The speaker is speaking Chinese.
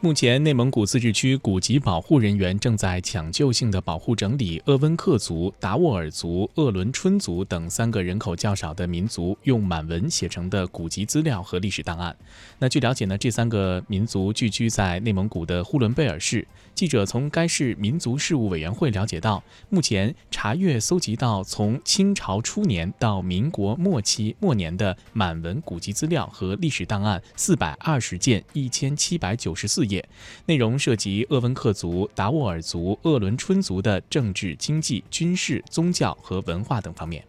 目前，内蒙古自治区古籍保护人员正在抢救性的保护整理鄂温克族、达斡尔族、鄂伦春族等三个人口较少的民族用满文写成的古籍资料和历史档案。那据了解呢，这三个民族聚居在内蒙古的呼伦贝尔市。记者从该市民族事务委员会了解到，目前查阅搜集到从清朝初年到民国末期末年的满文古籍资料和历史档案四百二十件，一千七百九十四。业内容涉及鄂温克族、达斡尔族、鄂伦春族的政治、经济、军事、宗教和文化等方面。